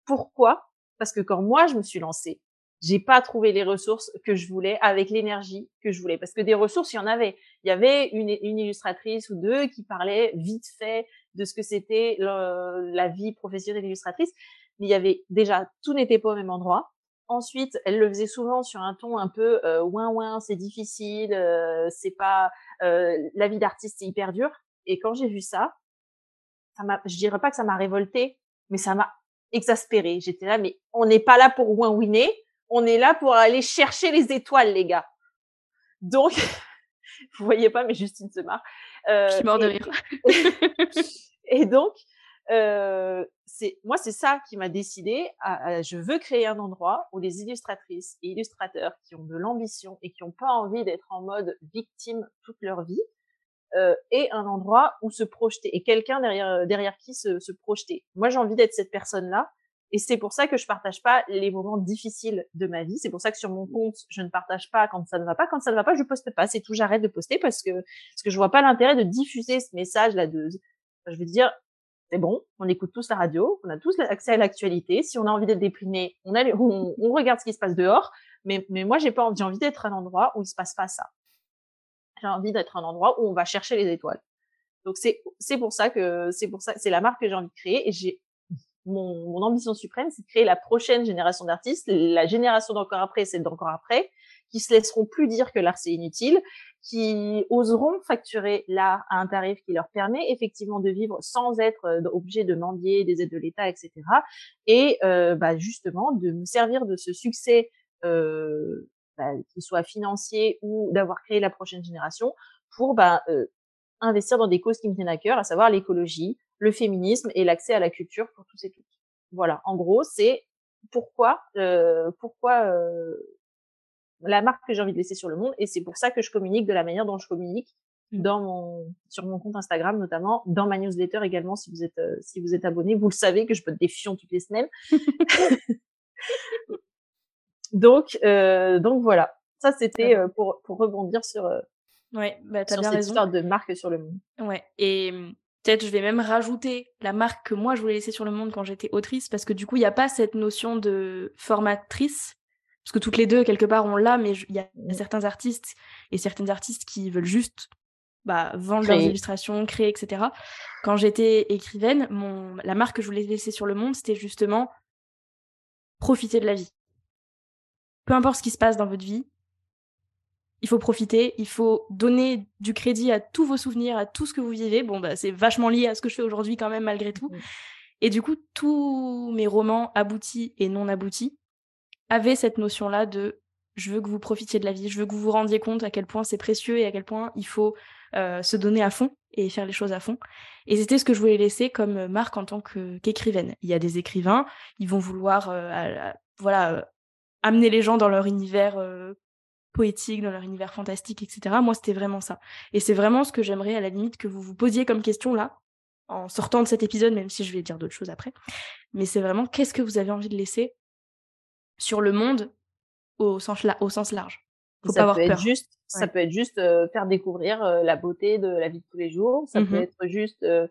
Pourquoi? Parce que quand moi, je me suis lancée, j'ai pas trouvé les ressources que je voulais avec l'énergie que je voulais. Parce que des ressources, il y en avait. Il y avait une, une illustratrice ou deux qui parlaient vite fait de ce que c'était la vie professionnelle d'illustratrice. Mais il y avait déjà, tout n'était pas au même endroit. Ensuite, elle le faisait souvent sur un ton un peu euh, ouin ouin, c'est difficile, euh, c'est pas euh, la vie d'artiste, c'est hyper dur. Et quand j'ai vu ça, ça m'a, je dirais pas que ça m'a révolté, mais ça m'a exaspéré. J'étais là, mais on n'est pas là pour ouin ouiner, on est là pour aller chercher les étoiles, les gars. Donc, vous voyez pas, mais Justine se marre. Euh, je suis mort de rire. et donc, euh, c'est moi, c'est ça qui m'a décidé. À, je veux créer un endroit où les illustratrices et illustrateurs qui ont de l'ambition et qui n'ont pas envie d'être en mode victime toute leur vie, euh, aient un endroit où se projeter et quelqu'un derrière derrière qui se, se projeter. Moi, j'ai envie d'être cette personne-là et c'est pour ça que je partage pas les moments difficiles de ma vie. C'est pour ça que sur mon compte, je ne partage pas quand ça ne va pas. Quand ça ne va pas, je poste pas. C'est tout. J'arrête de poster parce que parce que je vois pas l'intérêt de diffuser ce message là de. Je veux dire, c'est bon. On écoute tous la radio. On a tous accès à l'actualité. Si on a envie d'être déprimé, on, regarde ce qui se passe dehors. Mais moi, j'ai pas envie. D'être un endroit où il se passe pas ça. J'ai envie d'être un endroit où on va chercher les étoiles. Donc c'est c'est pour ça que c'est pour ça c'est la marque que j'ai envie de créer et j'ai mon, mon, ambition suprême, c'est de créer la prochaine génération d'artistes, la génération d'encore après, celle d'encore après, qui se laisseront plus dire que l'art c'est inutile, qui oseront facturer l'art à un tarif qui leur permet effectivement de vivre sans être euh, obligé de mendier des aides de l'État, etc. Et euh, bah, justement de me servir de ce succès, euh, bah, qu'il soit financier ou d'avoir créé la prochaine génération, pour bah, euh, investir dans des causes qui me tiennent à cœur, à savoir l'écologie, le féminisme et l'accès à la culture pour tous et toutes. Voilà, en gros, c'est pourquoi, euh, pourquoi euh, la marque que j'ai envie de laisser sur le monde, et c'est pour ça que je communique de la manière dont je communique mmh. dans mon sur mon compte Instagram notamment, dans ma newsletter également si vous êtes euh, si vous êtes abonné, vous le savez que je peux des fions toutes les semaines. donc euh, donc voilà, ça c'était euh, pour pour rebondir sur ouais, bah, sur bien cette raison. histoire de marque sur le monde. Ouais, et mmh, Peut-être je vais même rajouter la marque que moi je voulais laisser sur le monde quand j'étais autrice, parce que du coup il n'y a pas cette notion de formatrice, parce que toutes les deux quelque part on l'a, mais il y a certains artistes et certaines artistes qui veulent juste bah, vendre leurs illustrations, créer, etc. Quand j'étais écrivaine, mon... la marque que je voulais laisser sur le monde, c'était justement profiter de la vie. Peu importe ce qui se passe dans votre vie, il faut profiter, il faut donner du crédit à tous vos souvenirs, à tout ce que vous vivez. Bon, bah, c'est vachement lié à ce que je fais aujourd'hui quand même, malgré tout. Et du coup, tous mes romans aboutis et non aboutis avaient cette notion-là de je veux que vous profitiez de la vie, je veux que vous vous rendiez compte à quel point c'est précieux et à quel point il faut euh, se donner à fond et faire les choses à fond. Et c'était ce que je voulais laisser comme marque en tant qu'écrivaine. il y a des écrivains, ils vont vouloir euh, voilà euh, amener les gens dans leur univers poétique, dans leur univers fantastique, etc. Moi, c'était vraiment ça. Et c'est vraiment ce que j'aimerais, à la limite, que vous vous posiez comme question là, en sortant de cet épisode, même si je vais dire d'autres choses après. Mais c'est vraiment qu'est-ce que vous avez envie de laisser sur le monde au sens, au sens large? Faut ça pas avoir peut peur. Être juste, Ça peut être juste euh, faire découvrir euh, la beauté de la vie de tous les jours. Ça peut mmh être juste euh,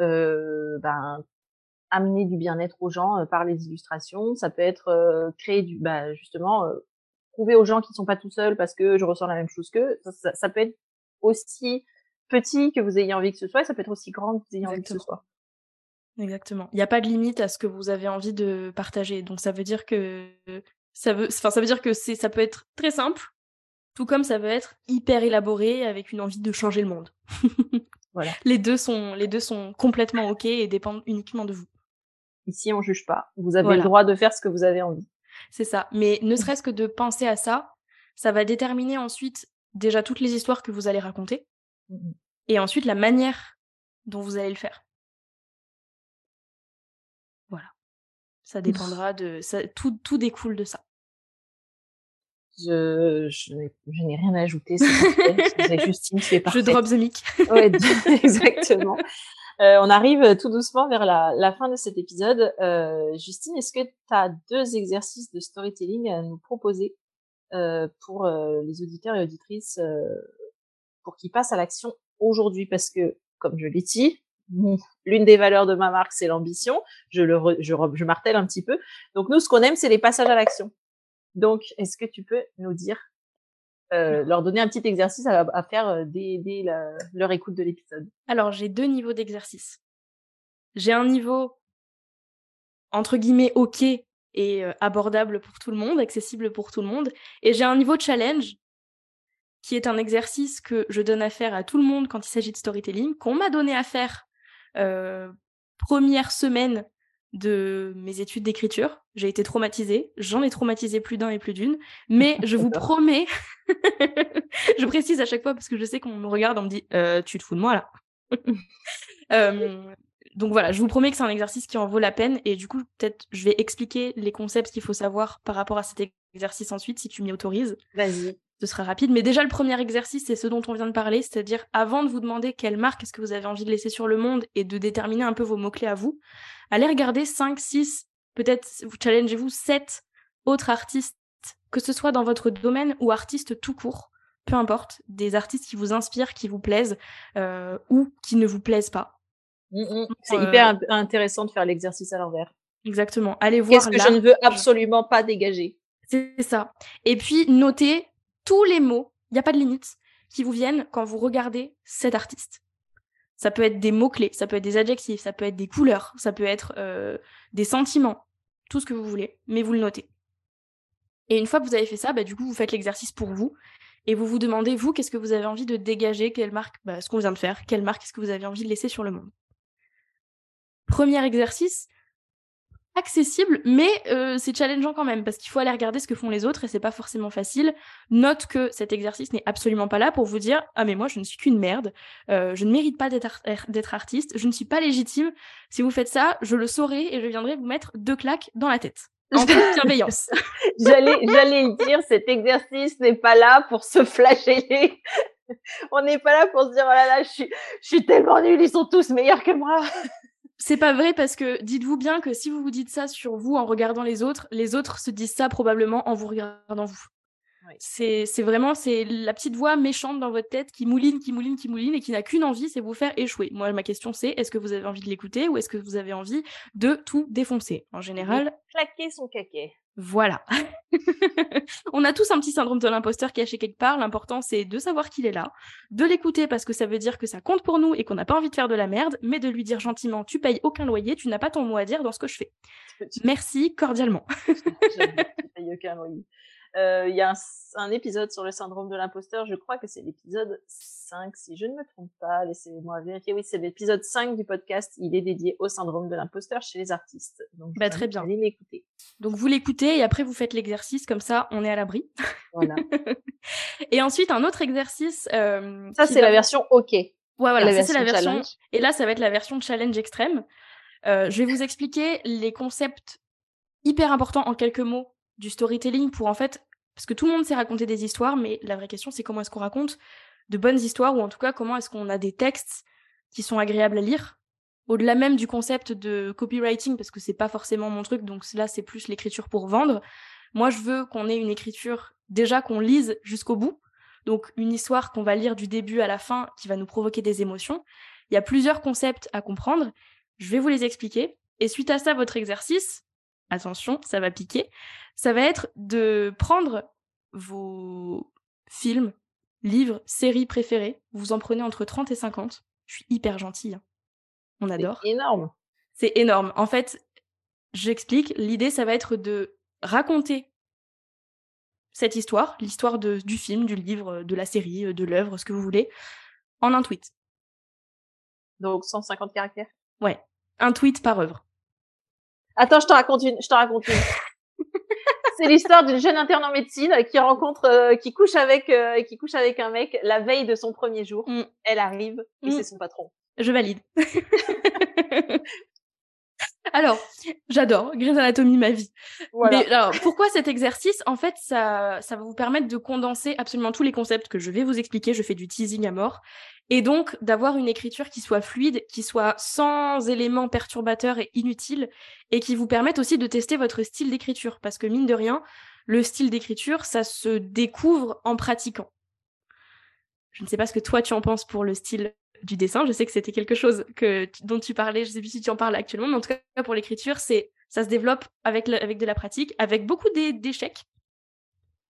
euh, ben, amener du bien-être aux gens par les illustrations. Ça peut être créer du, bah, justement, prouver aux gens qu'ils sont pas tout seuls parce que je ressens la même chose qu'eux. Ça, ça, peut être aussi petit que vous ayez envie que ce soit, et ça peut être aussi grand que vous ayez envie que ce soit. Exactement. Il n'y a pas de limite à ce que vous avez envie de partager. Donc ça veut dire que ça veut, enfin ça veut dire que c'est, ça peut être très simple, tout comme ça veut être hyper élaboré avec une envie de changer le monde. voilà. Les deux sont, les deux sont complètement ok et dépendent uniquement de vous. Ici on juge pas. Vous avez le droit de faire ce que vous avez envie. C'est ça. Mais ne serait-ce que de penser à ça, ça va déterminer ensuite déjà toutes les histoires que vous allez raconter mmh et ensuite la manière dont vous allez le faire. Voilà. Ça dépendra de. Ça, tout, tout découle de ça. Je, je, n'ai rien à ajouter. C'est Justine est parfaite. Je drop the mic. ouais, exactement. Euh, on arrive tout doucement vers la, fin de cet épisode. Euh, Justine, est-ce que tu as deux exercices de storytelling à nous proposer euh, pour les auditeurs et auditrices pour qu'ils passent à l'action aujourd'hui? Parce que, comme je l'ai dit, l'une des valeurs de ma marque, c'est l'ambition. Je le, je, je martèle un petit peu. Donc nous, ce qu'on aime, c'est les passages à l'action. Donc, est-ce que tu peux nous dire, euh, leur donner un petit exercice à, faire euh, dès, leur écoute de l'épisode Alors, j'ai deux niveaux d'exercice. J'ai un niveau entre guillemets OK et euh, abordable pour tout le monde, accessible pour tout le monde, et j'ai un niveau challenge qui est un exercice que je donne à faire à tout le monde quand il s'agit de storytelling, qu'on m'a donné à faire première semaine de mes études d'écriture. J'ai été traumatisée, j'en ai traumatisé plus d'un et plus d'une, mais je vous promets, je précise à chaque fois parce que je sais qu'on me regarde, on me dit euh, tu te fous de moi là? Euh, donc voilà, je vous promets que c'est un exercice qui en vaut la peine et du coup peut-être je vais expliquer les concepts qu'il faut savoir par rapport à cet exercice ensuite si tu m'y autorises. Vas-y ce sera rapide. Mais déjà, le premier exercice, c'est ce dont on vient de parler, c'est-à-dire avant de vous demander quelle marque est-ce que vous avez envie de laisser sur le monde et de déterminer un peu vos mots-clés à vous, allez regarder 5, 6, peut-être vous challengez-vous 7 autres artistes, que ce soit dans votre domaine ou artistes tout court, peu importe, des artistes qui vous inspirent, qui vous plaisent euh, ou qui ne vous plaisent pas. Mmh, mmh. C'est euh, hyper intéressant de faire l'exercice à l'envers. Exactement. Allez voir. Qu'est-ce que je ne veux absolument pas dégager C'est ça. Et puis notez tous les mots, il n'y a pas de limite, qui vous viennent quand vous regardez cet artiste. Ça peut être des mots-clés, ça peut être des adjectifs, ça peut être des couleurs, ça peut être euh, des sentiments, tout ce que vous voulez, mais vous le notez. Et une fois que vous avez fait ça, bah, du coup, vous faites l'exercice pour vous et vous vous demandez, vous, qu'est-ce que vous avez envie de dégager, quelle marque, bah, ce qu'on vient de faire, quelle marque est-ce que vous avez envie de laisser sur le monde. Premier exercice, accessible, mais euh, c'est challengeant quand même parce qu'il faut aller regarder ce que font les autres et c'est pas forcément facile. Note que cet exercice n'est absolument pas là pour vous dire ah mais moi je ne suis qu'une merde, euh, je ne mérite pas d'être artiste, je ne suis pas légitime. Si vous faites ça, je le saurai et je viendrai vous mettre deux claques dans la tête. En toute bienveillance. j'allais j'allais le dire, cet exercice n'est pas là pour se flageller. On n'est pas là pour se dire oh là là, je suis je suis tellement nulle, ils sont tous meilleurs que moi. C'est pas vrai parce que dites-vous bien que si vous vous dites ça sur vous en regardant les autres, les autres se disent ça probablement en vous regardant vous. C'est vraiment c'est la petite voix méchante dans votre tête qui mouline, qui mouline, qui mouline et qui n'a qu'une envie, c'est vous faire échouer. Moi, ma question c'est est-ce que vous avez envie de l'écouter ou est-ce que vous avez envie de tout défoncer? En général, claquer son caquet. Voilà. on a tous un petit syndrome de l'imposteur caché quelque part. L'important, c'est de savoir qu'il est là, de l'écouter parce que ça veut dire que ça compte pour nous et qu'on n'a pas envie de faire de la merde, mais de lui dire gentiment, tu payes aucun loyer, tu n'as pas ton mot à dire dans ce que je fais. Merci cordialement. tu payes aucun loyer. Euh, il y a un, épisode sur le syndrome de l'imposteur, je crois que c'est l'épisode 5, si je ne me trompe pas, laissez-moi vérifier. Oui, c'est l'épisode 5 du podcast, il est dédié au syndrome de l'imposteur chez les artistes. Donc, bah, très bien. Allez l'écouter. Donc, vous l'écoutez et après, vous faites l'exercice, comme ça, on est à l'abri. Voilà. et ensuite, un autre exercice. Euh, ça, c'est la version OK. Ouais, voilà, ça, c'est la version. Et là, ça va être la version challenge extrême. Euh, je vais vous expliquer les concepts hyper importants en quelques mots du storytelling pour en fait, parce que tout le monde sait raconter des histoires, mais la vraie question c'est comment est-ce qu'on raconte de bonnes histoires ou en tout cas comment est-ce qu'on a des textes qui sont agréables à lire. Au-delà même du concept de copywriting, parce que c'est pas forcément mon truc, donc là c'est plus l'écriture pour vendre. Moi je veux qu'on ait une écriture déjà qu'on lise jusqu'au bout, donc une histoire qu'on va lire du début à la fin qui va nous provoquer des émotions. Il y a plusieurs concepts à comprendre, je vais vous les expliquer. Et suite à ça, votre exercice, attention, ça va piquer, ça va être de prendre vos films, livres, séries préférées. Vous en prenez entre 30 et 50. Je suis hyper gentille. Hein. On adore. C'est énorme. C'est énorme. En fait, j'explique. L'idée, ça va être de raconter cette histoire, l'histoire du film, du livre, de la série, de l'œuvre, ce que vous voulez, en un tweet. Donc 150 caractères? Ouais, un tweet par œuvre. Attends, je te raconte une. Je te raconte une. c'est l'histoire d'une jeune interne en médecine qui rencontre, euh, qui couche avec, euh, qui couche avec un mec la veille de son premier jour. Mm. Elle arrive et mm. c'est son patron. Je valide. alors, j'adore Grey's Anatomy, ma vie. Mais alors, pourquoi cet exercice? En fait, ça, ça va vous permettre de condenser absolument tous les concepts que je vais vous expliquer. Je fais du teasing à mort. Et donc d'avoir une écriture qui soit fluide, qui soit sans éléments perturbateurs et inutiles, et qui vous permette aussi de tester votre style d'écriture, parce que mine de rien, le style d'écriture, ça se découvre en pratiquant. Je ne sais pas ce que toi tu en penses pour le style du dessin. Je sais que c'était quelque chose que, dont tu parlais. Je sais plus si tu en parles actuellement, mais en tout cas pour l'écriture, c'est ça se développe avec, avec de la pratique, avec beaucoup d'échecs.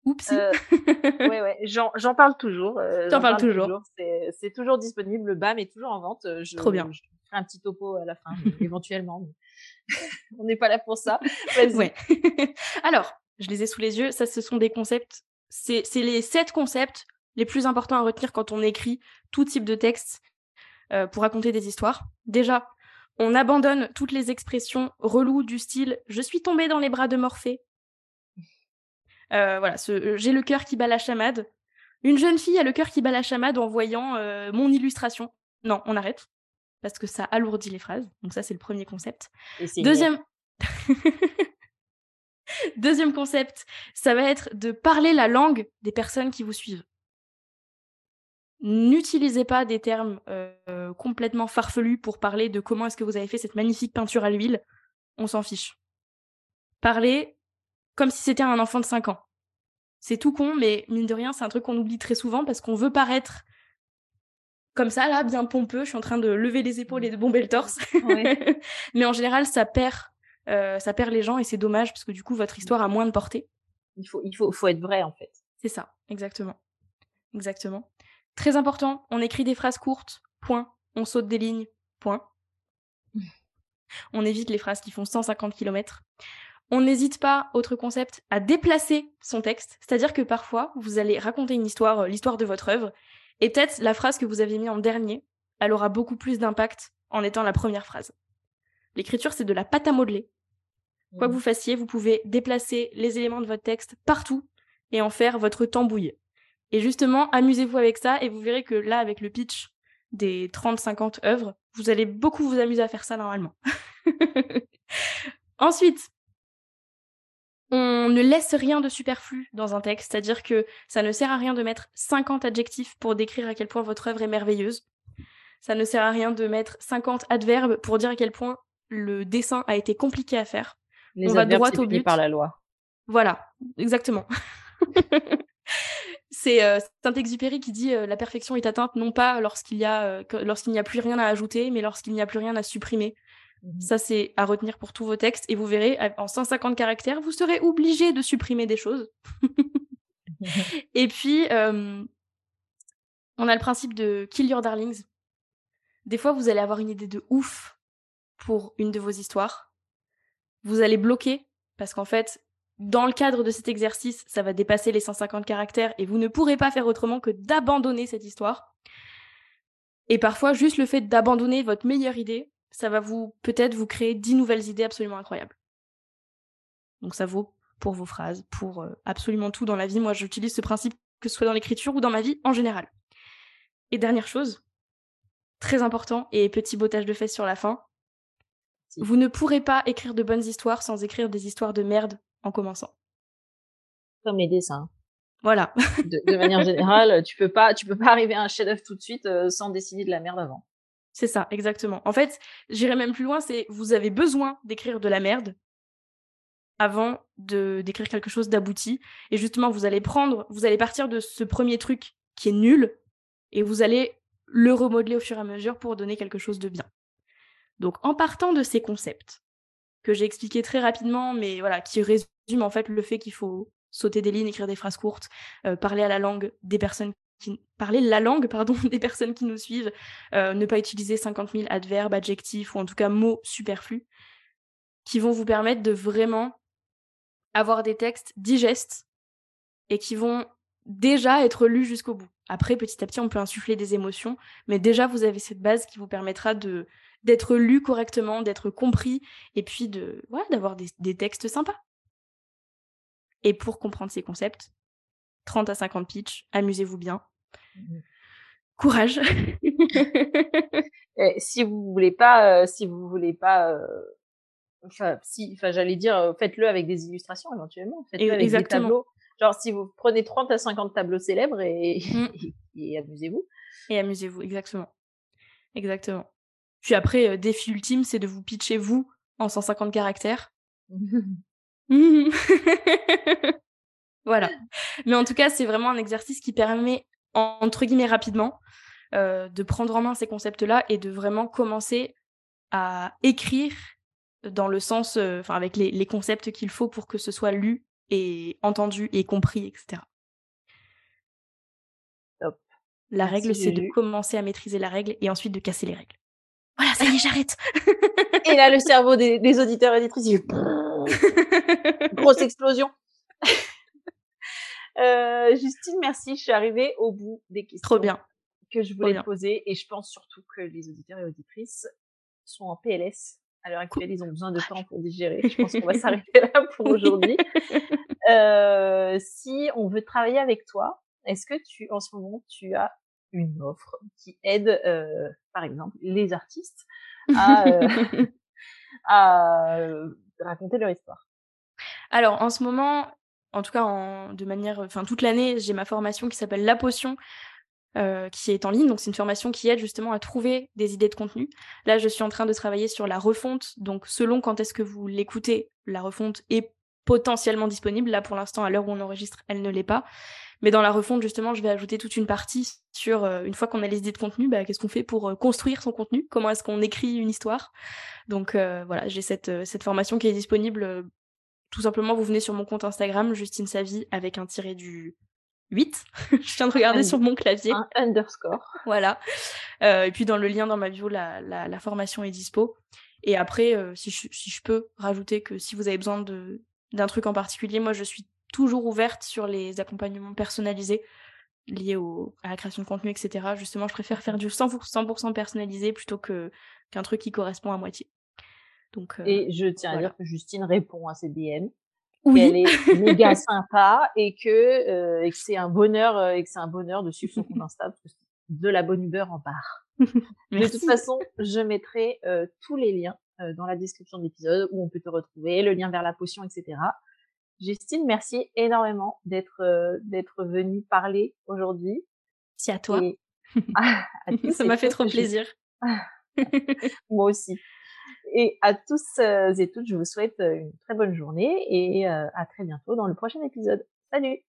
Oups. Euh, ouais, ouais, j'en parle toujours. Euh, j'en parle, toujours. C'est toujours disponible. Le BAM est toujours en vente. Euh, je, Trop bien. Je ferai un petit topo à la fin, éventuellement. on n'est pas là pour ça. Ouais. Alors, je les ai sous les yeux. Ça, ce sont des concepts. C'est les sept concepts les plus importants à retenir quand on écrit tout type de texte euh, pour raconter des histoires. Déjà, on abandonne toutes les expressions reloues du style je suis tombé dans les bras de Morphée. Euh, voilà, ce, j'ai le cœur qui bat la chamade. Une jeune fille a le cœur qui bat la chamade en voyant euh, mon illustration. Non, on arrête parce que ça alourdit les phrases. Donc ça, c'est le premier concept. Deuxième. Deuxième concept, ça va être de parler la langue des personnes qui vous suivent. N'utilisez pas des termes euh, complètement farfelus pour parler de comment est-ce que vous avez fait cette magnifique peinture à l'huile. On s'en fiche. Parlez comme si c'était un enfant de 5 ans. C'est tout con, mais mine de rien, c'est un truc qu'on oublie très souvent parce qu'on veut paraître comme ça, là, bien pompeux. Je suis en train de lever les épaules et de bomber le torse. mais en général, ça perd, euh, ça perd les gens et c'est dommage parce que du coup, votre histoire a moins de portée. Il faut, il faut, faut être vrai, en fait. C'est ça, exactement. Exactement. Très important, on écrit des phrases courtes, point. On saute des lignes, point. on évite les phrases qui font 150 km. On n'hésite pas, autre concept, à déplacer son texte. C'est-à-dire que parfois, vous allez raconter une histoire, euh, l'histoire de votre œuvre, et peut-être la phrase que vous avez mis en dernier, elle aura beaucoup plus d'impact en étant la première phrase. L'écriture, c'est de la pâte à modeler. Quoi que mmh. vous fassiez, vous pouvez déplacer les éléments de votre texte partout et en faire votre tambouille. Et justement, amusez-vous avec ça et vous verrez que là, avec le pitch des 30-50 œuvres, vous allez beaucoup vous amuser à faire ça normalement. Ensuite, on ne laisse rien de superflu dans un texte, c'est-à-dire que ça ne sert à rien de mettre 50 adjectifs pour décrire à quel point votre œuvre est merveilleuse. Ça ne sert à rien de mettre 50 adverbes pour dire à quel point le dessin a été compliqué à faire. Les on va droit au but par la loi. Voilà, exactement. C'est euh, Saint-Exupéry qui dit euh, la perfection est atteinte non pas lorsqu'il y a euh, lorsqu'il n'y a plus rien à ajouter, mais lorsqu'il n'y a plus rien à supprimer. Mmh Ça c'est à retenir pour tous vos textes et vous verrez en 150 caractères, vous serez obligé de supprimer des choses. et puis on a le principe de kill your darlings. Des fois vous allez avoir une idée de ouf pour une de vos histoires. Vous allez bloquer parce qu'en fait, dans le cadre de cet exercice, ça va dépasser les 150 caractères et vous ne pourrez pas faire autrement que d'abandonner cette histoire. Et parfois, juste le fait d'abandonner votre meilleure idée, ça va vous peut-être vous créer 10 nouvelles idées absolument incroyables. Donc ça vaut pour vos phrases, pour euh, absolument tout dans la vie. Moi, j'utilise ce principe que ce soit dans l'écriture ou dans ma vie en général. Et dernière chose, très important et petit bottage de fesses sur la fin, vous ne pourrez pas écrire de bonnes histoires sans écrire des histoires de merde en commençant. Comme les dessins. Voilà. de, manière générale, tu peux pas, tu peux pas arriver à un chef-d'œuvre tout de suite euh, sans dessiner de la merde avant. C'est ça, exactement. En fait, j'irai même plus loin, c'est vous avez besoin d'écrire de la merde avant de d'écrire quelque chose d'abouti. Et justement, vous allez prendre, vous allez partir de ce premier truc qui est nul et vous allez le remodeler au fur et à mesure pour donner quelque chose de bien. Donc, en partant de ces concepts que j'ai expliqué très rapidement, mais voilà, qui résument en fait le fait qu'il faut sauter des lignes, écrire des phrases courtes, euh, parler à la langue des personnes parler la langue pardon des personnes qui nous suivent, euh, ne pas utiliser 50 000 adverbes, adjectifs ou en tout cas mots superflus qui vont vous permettre de vraiment avoir des textes digestes et qui vont déjà être lus jusqu'au bout. Après, petit à petit, on peut insuffler des émotions, mais déjà, vous avez cette base qui vous permettra de d'être lu correctement, d'être compris, et puis de d'avoir des textes sympas. Et pour comprendre ces concepts, 30 à 50 pitch, amusez-vous bien. Mmh Courage. et si vous voulez pas, euh, si vous voulez pas, euh, enfin, si, enfin, j'allais dire, euh, faites-le avec des illustrations éventuellement. Faites-le avec des tableaux. Genre, si vous prenez 30 à 50 tableaux célèbres et, mmh. et, amusez-vous. Et amusez-vous, exactement. Exactement. Puis après, euh, défi ultime, c'est de vous pitcher vous en 150 caractères. voilà. Mais en tout cas, c'est vraiment un exercice qui permet, entre guillemets, rapidement, euh, de prendre en main ces concepts-là et de vraiment commencer à écrire dans le sens, euh, enfin, avec les, les concepts qu'il faut pour que ce soit lu et entendu et compris, etc. Top. La Merci, règle, c'est de commencer à maîtriser la règle et ensuite de casser les règles. Voilà, ça y est, j'arrête. Et là, le cerveau des, des auditeurs et auditrices, il grosse explosion. Euh, Justine, merci. Je suis arrivée au bout des questions Trop bien. que je voulais te poser et je pense surtout que les auditeurs et auditrices sont en PLS. À l'heure actuelle, ils ont besoin de temps pour digérer. Je pense qu'on va s'arrêter là pour aujourd'hui. Euh, si on veut travailler avec toi, est-ce que tu, en ce moment, tu as une offre qui aide, euh, par exemple, les artistes à, à raconter leur histoire? Alors, en ce moment, en tout cas, de manière, enfin, toute l'année, j'ai ma formation qui s'appelle La Potion, euh, qui est en ligne. Donc, c'est une formation qui aide justement à trouver des idées de contenu. Là, je suis en train de travailler sur la refonte. Donc, selon quand est-ce que vous l'écoutez, la refonte est potentiellement disponible. Là, pour l'instant, à l'heure où on enregistre, elle ne l'est pas. Mais dans la refonte, justement, je vais ajouter toute une partie sur, euh, une fois qu'on a les idées de contenu, bah, qu'est-ce qu'on fait pour euh, construire son contenu? Comment est-ce qu'on écrit une histoire? Donc, voilà, j'ai cette, cette formation qui est disponible. Tout simplement, vous venez sur mon compte Instagram, Justine Savie, avec un tiré du 8. je viens de regarder Un- sur mon clavier. Un underscore. Voilà. Euh, et puis dans le lien dans ma bio, la, la, la formation est dispo. Et après, euh, si, je, si je peux rajouter que si vous avez besoin de d'un truc en particulier, moi je suis toujours ouverte sur les accompagnements personnalisés liés au, à la création de contenu, etc. Justement, je préfère faire du 100%, 100% personnalisé plutôt que qu'un truc qui correspond à moitié. Donc, euh, Et je tiens à dire que Justine répond à ses DM. oui. qu'elle est méga sympa et que, euh, et que c'est un bonheur euh, et que c'est un bonheur de suivre son compte Insta parce que c'est de la bonne humeur en barre. De toute façon, je mettrai euh, tous les liens dans la description de l'épisode où on peut te retrouver, le lien vers la potion, etc. Justine, merci énormément d'être d'être venue parler aujourd'hui. Merci à toi. Et à Ça m'a fait trop plaisir. Moi aussi. Et à tous euh, et toutes, je vous souhaite euh, une très bonne journée et euh, à très bientôt dans le prochain épisode. Salut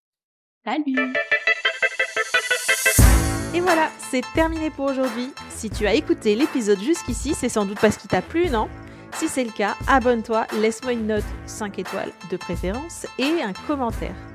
Salut Et voilà, c'est terminé pour aujourd'hui. Si tu as écouté l'épisode jusqu'ici, c'est sans doute parce qu'il t'a plu, non? Si c'est le cas, abonne-toi, laisse-moi une note 5 étoiles de préférence et un commentaire.